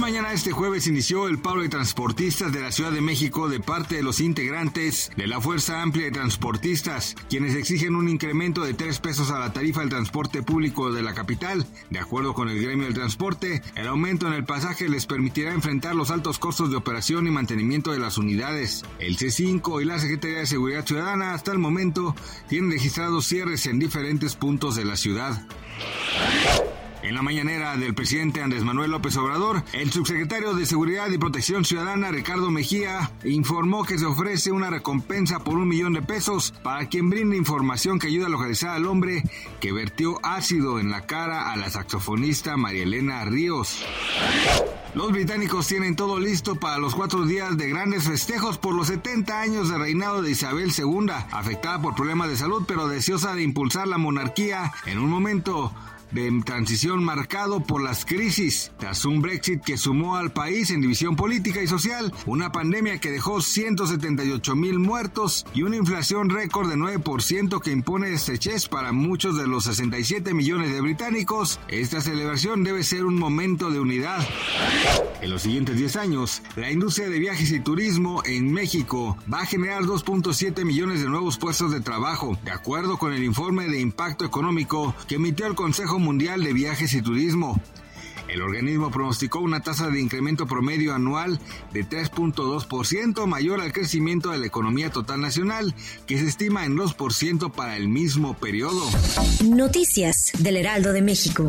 Mañana este jueves inició el paro de transportistas de la Ciudad de México de parte de los integrantes de la Fuerza Amplia de Transportistas, quienes exigen un incremento de tres pesos a la tarifa del transporte público de la capital. De acuerdo con el gremio del transporte, el aumento en el pasaje les permitirá enfrentar los altos costos de operación y mantenimiento de las unidades. El C5 y la Secretaría de Seguridad Ciudadana hasta el momento tienen registrados cierres en diferentes puntos de la ciudad. En la mañanera del presidente Andrés Manuel López Obrador, el subsecretario de Seguridad y Protección Ciudadana, Ricardo Mejía, informó que se ofrece una recompensa por un millón de pesos para quien brinde información que ayude a localizar al hombre que vertió ácido en la cara a la saxofonista María Elena Ríos. Los británicos tienen todo listo para los cuatro días de grandes festejos por los 70 años de reinado de Isabel II, afectada por problemas de salud pero deseosa de impulsar la monarquía en un momento de transición marcado por las crisis, tras un Brexit que sumó al país en división política y social, una pandemia que dejó 178 mil muertos y una inflación récord de 9% que impone estrechez para muchos de los 67 millones de británicos, esta celebración debe ser un momento de unidad. En los siguientes 10 años, la industria de viajes y turismo en México va a generar 2.7 millones de nuevos puestos de trabajo, de acuerdo con el informe de impacto económico que emitió el Consejo Mundial de Viajes y Turismo. El organismo pronosticó una tasa de incremento promedio anual de 3.2% mayor al crecimiento de la economía total nacional, que se estima en 2% para el mismo periodo. Noticias del Heraldo de México.